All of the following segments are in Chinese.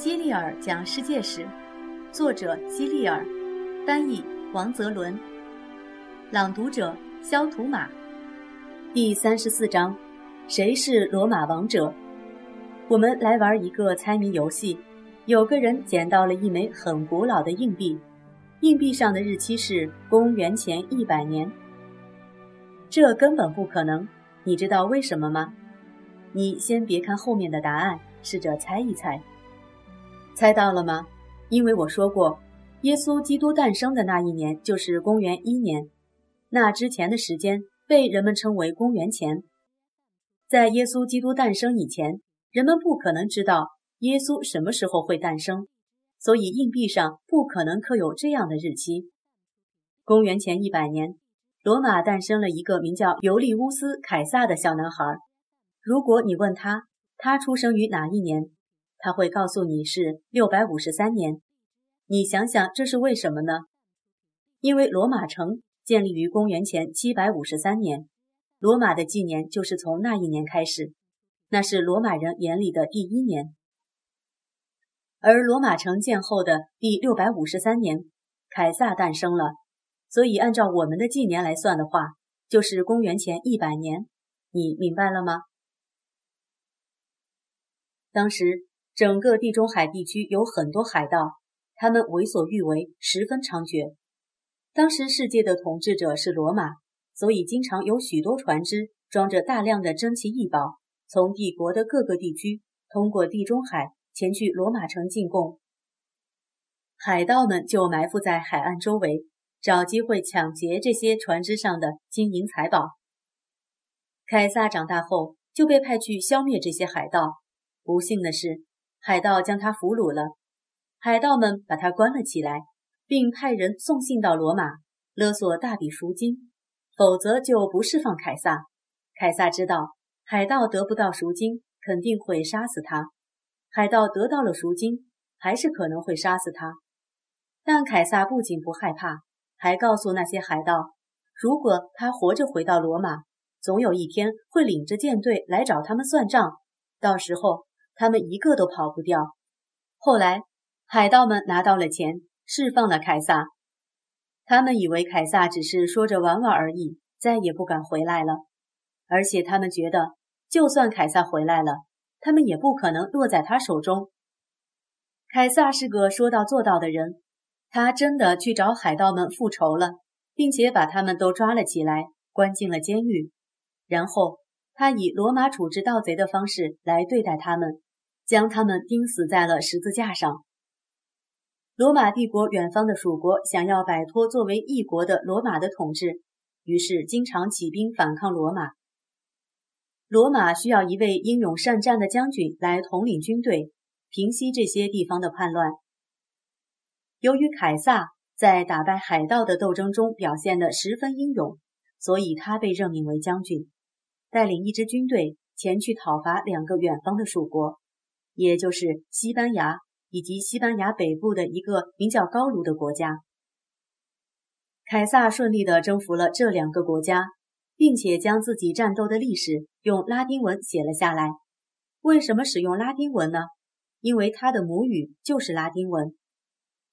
基利尔讲世界史，作者基利尔，翻译王泽伦，朗读者肖图马。第三十四章：谁是罗马王者？我们来玩一个猜谜游戏。有个人捡到了一枚很古老的硬币，硬币上的日期是公元前一百年。这根本不可能，你知道为什么吗？你先别看后面的答案，试着猜一猜。猜到了吗？因为我说过，耶稣基督诞生的那一年就是公元一年，那之前的时间被人们称为公元前。在耶稣基督诞生以前，人们不可能知道耶稣什么时候会诞生，所以硬币上不可能刻有这样的日期。公元前一百年。罗马诞生了一个名叫尤利乌斯·凯撒的小男孩。如果你问他他出生于哪一年，他会告诉你是六百五十三年。你想想这是为什么呢？因为罗马城建立于公元前七百五十三年，罗马的纪年就是从那一年开始，那是罗马人眼里的第一年。而罗马城建后的第六百五十三年，凯撒诞生了。所以，按照我们的纪年来算的话，就是公元前一百年。你明白了吗？当时，整个地中海地区有很多海盗，他们为所欲为，十分猖獗。当时世界的统治者是罗马，所以经常有许多船只装着大量的珍奇异宝，从帝国的各个地区通过地中海前去罗马城进贡。海盗们就埋伏在海岸周围。找机会抢劫这些船只上的金银财宝。凯撒长大后就被派去消灭这些海盗。不幸的是，海盗将他俘虏了。海盗们把他关了起来，并派人送信到罗马，勒索大笔赎金，否则就不释放凯撒。凯撒知道海盗得不到赎金，肯定会杀死他；海盗得到了赎金，还是可能会杀死他。但凯撒不仅不害怕。还告诉那些海盗，如果他活着回到罗马，总有一天会领着舰队来找他们算账，到时候他们一个都跑不掉。后来，海盗们拿到了钱，释放了凯撒。他们以为凯撒只是说着玩玩而已，再也不敢回来了。而且他们觉得，就算凯撒回来了，他们也不可能落在他手中。凯撒是个说到做到的人。他真的去找海盗们复仇了，并且把他们都抓了起来，关进了监狱。然后他以罗马处置盗贼的方式来对待他们，将他们钉死在了十字架上。罗马帝国远方的属国想要摆脱作为异国的罗马的统治，于是经常起兵反抗罗马。罗马需要一位英勇善战的将军来统领军队，平息这些地方的叛乱。由于凯撒在打败海盗的斗争中表现得十分英勇，所以他被任命为将军，带领一支军队前去讨伐两个远方的属国，也就是西班牙以及西班牙北部的一个名叫高卢的国家。凯撒顺利地征服了这两个国家，并且将自己战斗的历史用拉丁文写了下来。为什么使用拉丁文呢？因为他的母语就是拉丁文。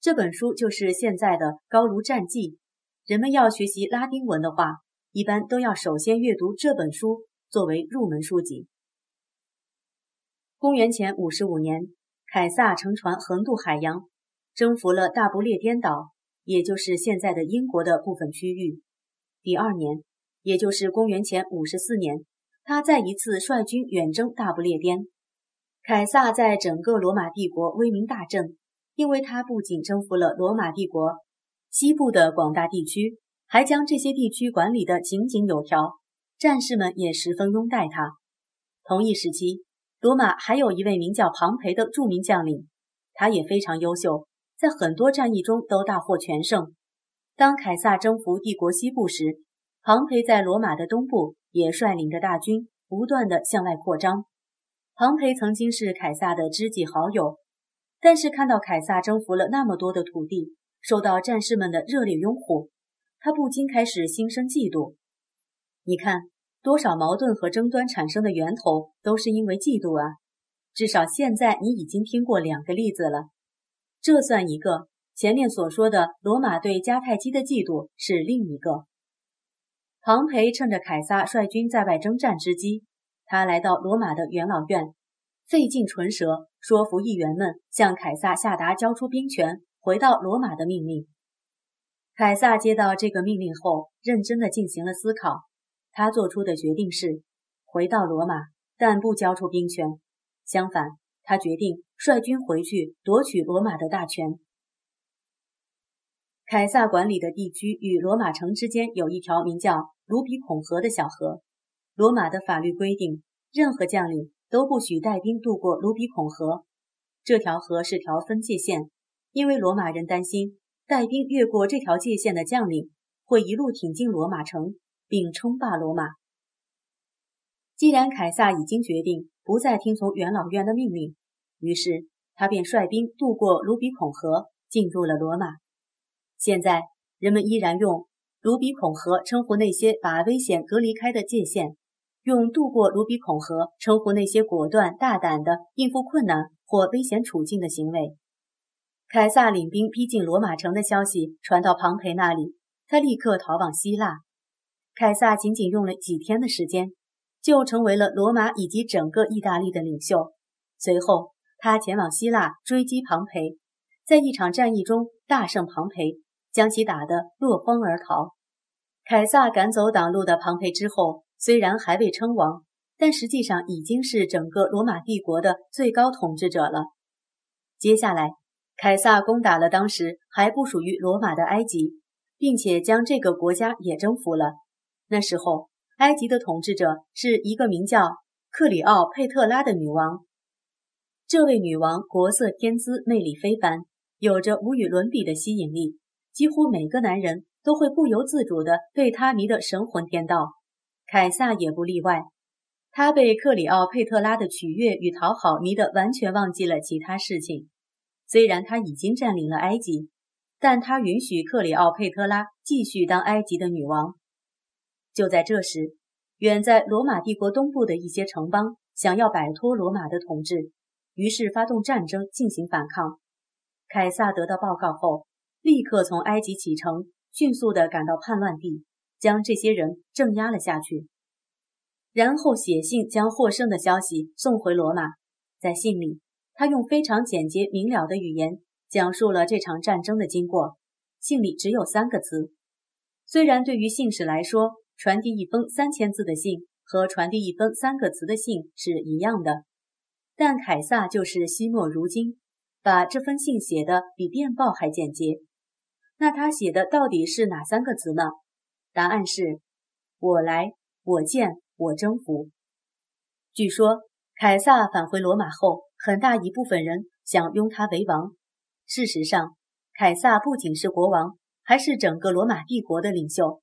这本书就是现在的《高卢战记》。人们要学习拉丁文的话，一般都要首先阅读这本书作为入门书籍。公元前五十五年，凯撒乘船横渡海洋，征服了大不列颠岛，也就是现在的英国的部分区域。第二年，也就是公元前五十四年，他再一次率军远征大不列颠。凯撒在整个罗马帝国威名大振。因为他不仅征服了罗马帝国西部的广大地区，还将这些地区管理得井井有条，战士们也十分拥戴他。同一时期，罗马还有一位名叫庞培的著名将领，他也非常优秀，在很多战役中都大获全胜。当凯撒征服帝国西部时，庞培在罗马的东部也率领着大军不断地向外扩张。庞培曾经是凯撒的知己好友。但是看到凯撒征服了那么多的土地，受到战士们的热烈拥护，他不禁开始心生嫉妒。你看，多少矛盾和争端产生的源头都是因为嫉妒啊！至少现在你已经听过两个例子了，这算一个。前面所说的罗马对迦太基的嫉妒是另一个。庞培趁着凯撒率军在外征战之机，他来到罗马的元老院，费尽唇舌说服议员们向凯撒下达交出兵权、回到罗马的命令。凯撒接到这个命令后，认真的进行了思考，他做出的决定是回到罗马，但不交出兵权。相反，他决定率军回去夺取罗马的大权。凯撒管理的地区与罗马城之间有一条名叫卢比孔河的小河。罗马的法律规定，任何将领都不许带兵渡过卢比孔河。这条河是条分界线，因为罗马人担心带兵越过这条界限的将领会一路挺进罗马城，并称霸罗马。既然凯撒已经决定。不再听从元老院的命令，于是他便率兵渡过卢比孔河，进入了罗马。现在人们依然用卢比孔河称呼那些把危险隔离开的界限，用渡过卢比孔河称呼那些果断大胆的应付困难或危险处境的行为。凯撒领兵逼近罗马城的消息传到庞培那里，他立刻逃往希腊。凯撒仅仅用了几天的时间。就成为了罗马以及整个意大利的领袖。随后，他前往希腊追击庞培，在一场战役中大胜庞培，将其打得落荒而逃。凯撒赶走挡路的庞培之后，虽然还未称王，但实际上已经是整个罗马帝国的最高统治者了。接下来，凯撒攻打了当时还不属于罗马的埃及，并且将这个国家也征服了。那时候。埃及的统治者是一个名叫克里奥佩特拉的女王。这位女王国色天姿，魅力非凡，有着无与伦比的吸引力，几乎每个男人都会不由自主地被她迷得神魂颠倒。凯撒也不例外，他被克里奥佩特拉的取悦与讨好迷得完全忘记了其他事情。虽然他已经占领了埃及，但他允许克里奥佩特拉继续当埃及的女王。就在这时，远在罗马帝国东部的一些城邦想要摆脱罗马的统治，于是发动战争进行反抗。凯撒得到报告后，立刻从埃及启程，迅速地赶到叛乱地，将这些人镇压了下去。然后写信将获胜的消息送回罗马。在信里，他用非常简洁明了的语言讲述了这场战争的经过。信里只有三个词，虽然对于信使来说，传递一封三千字的信和传递一封三个词的信是一样的，但凯撒就是惜墨如金，把这封信写的比电报还简洁。那他写的到底是哪三个词呢？答案是：我来，我见，我征服。据说凯撒返回罗马后，很大一部分人想拥他为王。事实上，凯撒不仅是国王，还是整个罗马帝国的领袖。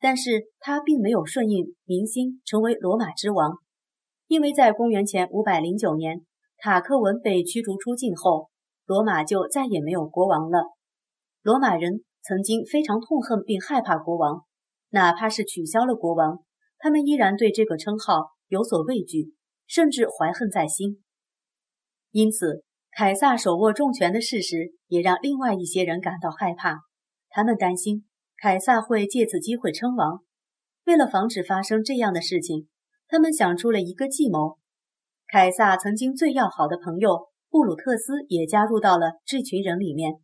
但是他并没有顺应民心成为罗马之王，因为在公元前五百零九年，塔克文被驱逐出境后，罗马就再也没有国王了。罗马人曾经非常痛恨并害怕国王，哪怕是取消了国王，他们依然对这个称号有所畏惧，甚至怀恨在心。因此，凯撒手握重权的事实也让另外一些人感到害怕，他们担心。凯撒会借此机会称王。为了防止发生这样的事情，他们想出了一个计谋。凯撒曾经最要好的朋友布鲁特斯也加入到了这群人里面。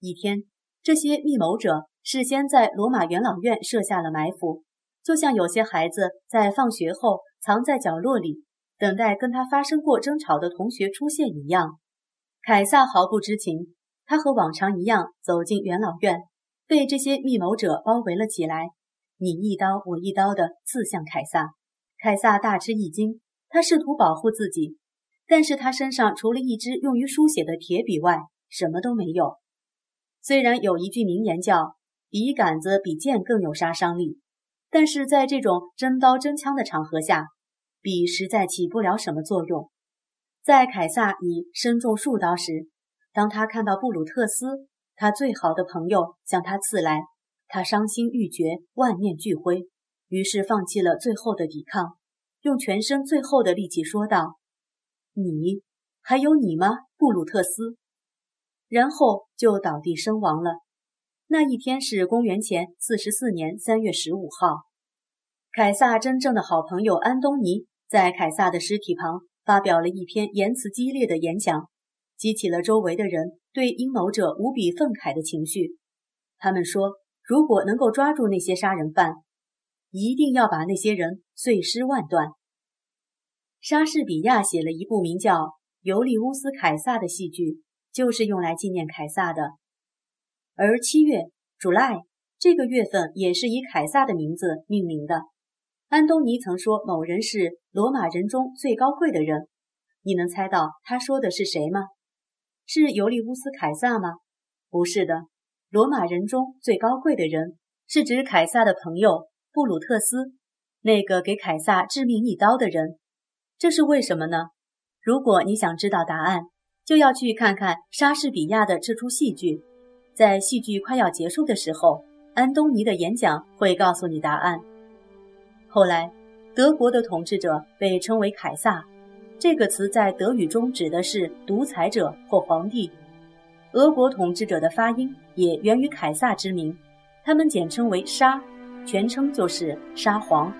一天，这些密谋者事先在罗马元老院设下了埋伏，就像有些孩子在放学后藏在角落里，等待跟他发生过争吵的同学出现一样。凯撒毫不知情，他和往常一样走进元老院。被这些密谋者包围了起来，你一刀我一刀地刺向凯撒。凯撒大吃一惊，他试图保护自己，但是他身上除了一支用于书写的铁笔外，什么都没有。虽然有一句名言叫“笔杆子比剑更有杀伤力”，但是在这种真刀真枪的场合下，笔实在起不了什么作用。在凯撒已身中数刀时，当他看到布鲁特斯。他最好的朋友向他刺来，他伤心欲绝，万念俱灰，于是放弃了最后的抵抗，用全身最后的力气说道：“你还有你吗，布鲁特斯？”然后就倒地身亡了。那一天是公元前四十四年三月十五号。凯撒真正的好朋友安东尼在凯撒的尸体旁发表了一篇言辞激烈的演讲，激起了周围的人对阴谋者无比愤慨的情绪。他们说，如果能够抓住那些杀人犯，一定要把那些人碎尸万段。莎士比亚写了一部名叫《尤利乌斯·凯撒》的戏剧，就是用来纪念凯撒的。而七月 （July） 这个月份也是以凯撒的名字命名的。安东尼曾说某人是罗马人中最高贵的人，你能猜到他说的是谁吗？是尤利乌斯·凯撒吗？不是的，罗马人中最高贵的人是指凯撒的朋友布鲁特斯，那个给凯撒致命一刀的人。这是为什么呢？如果你想知道答案，就要去看看莎士比亚的这出戏剧。在戏剧快要结束的时候，安东尼的演讲会告诉你答案。后来，德国的统治者被称为凯撒，这个词在德语中指的是独裁者或皇帝。俄国统治者的发音也源于凯撒之名，他们简称为沙，全称就是沙皇。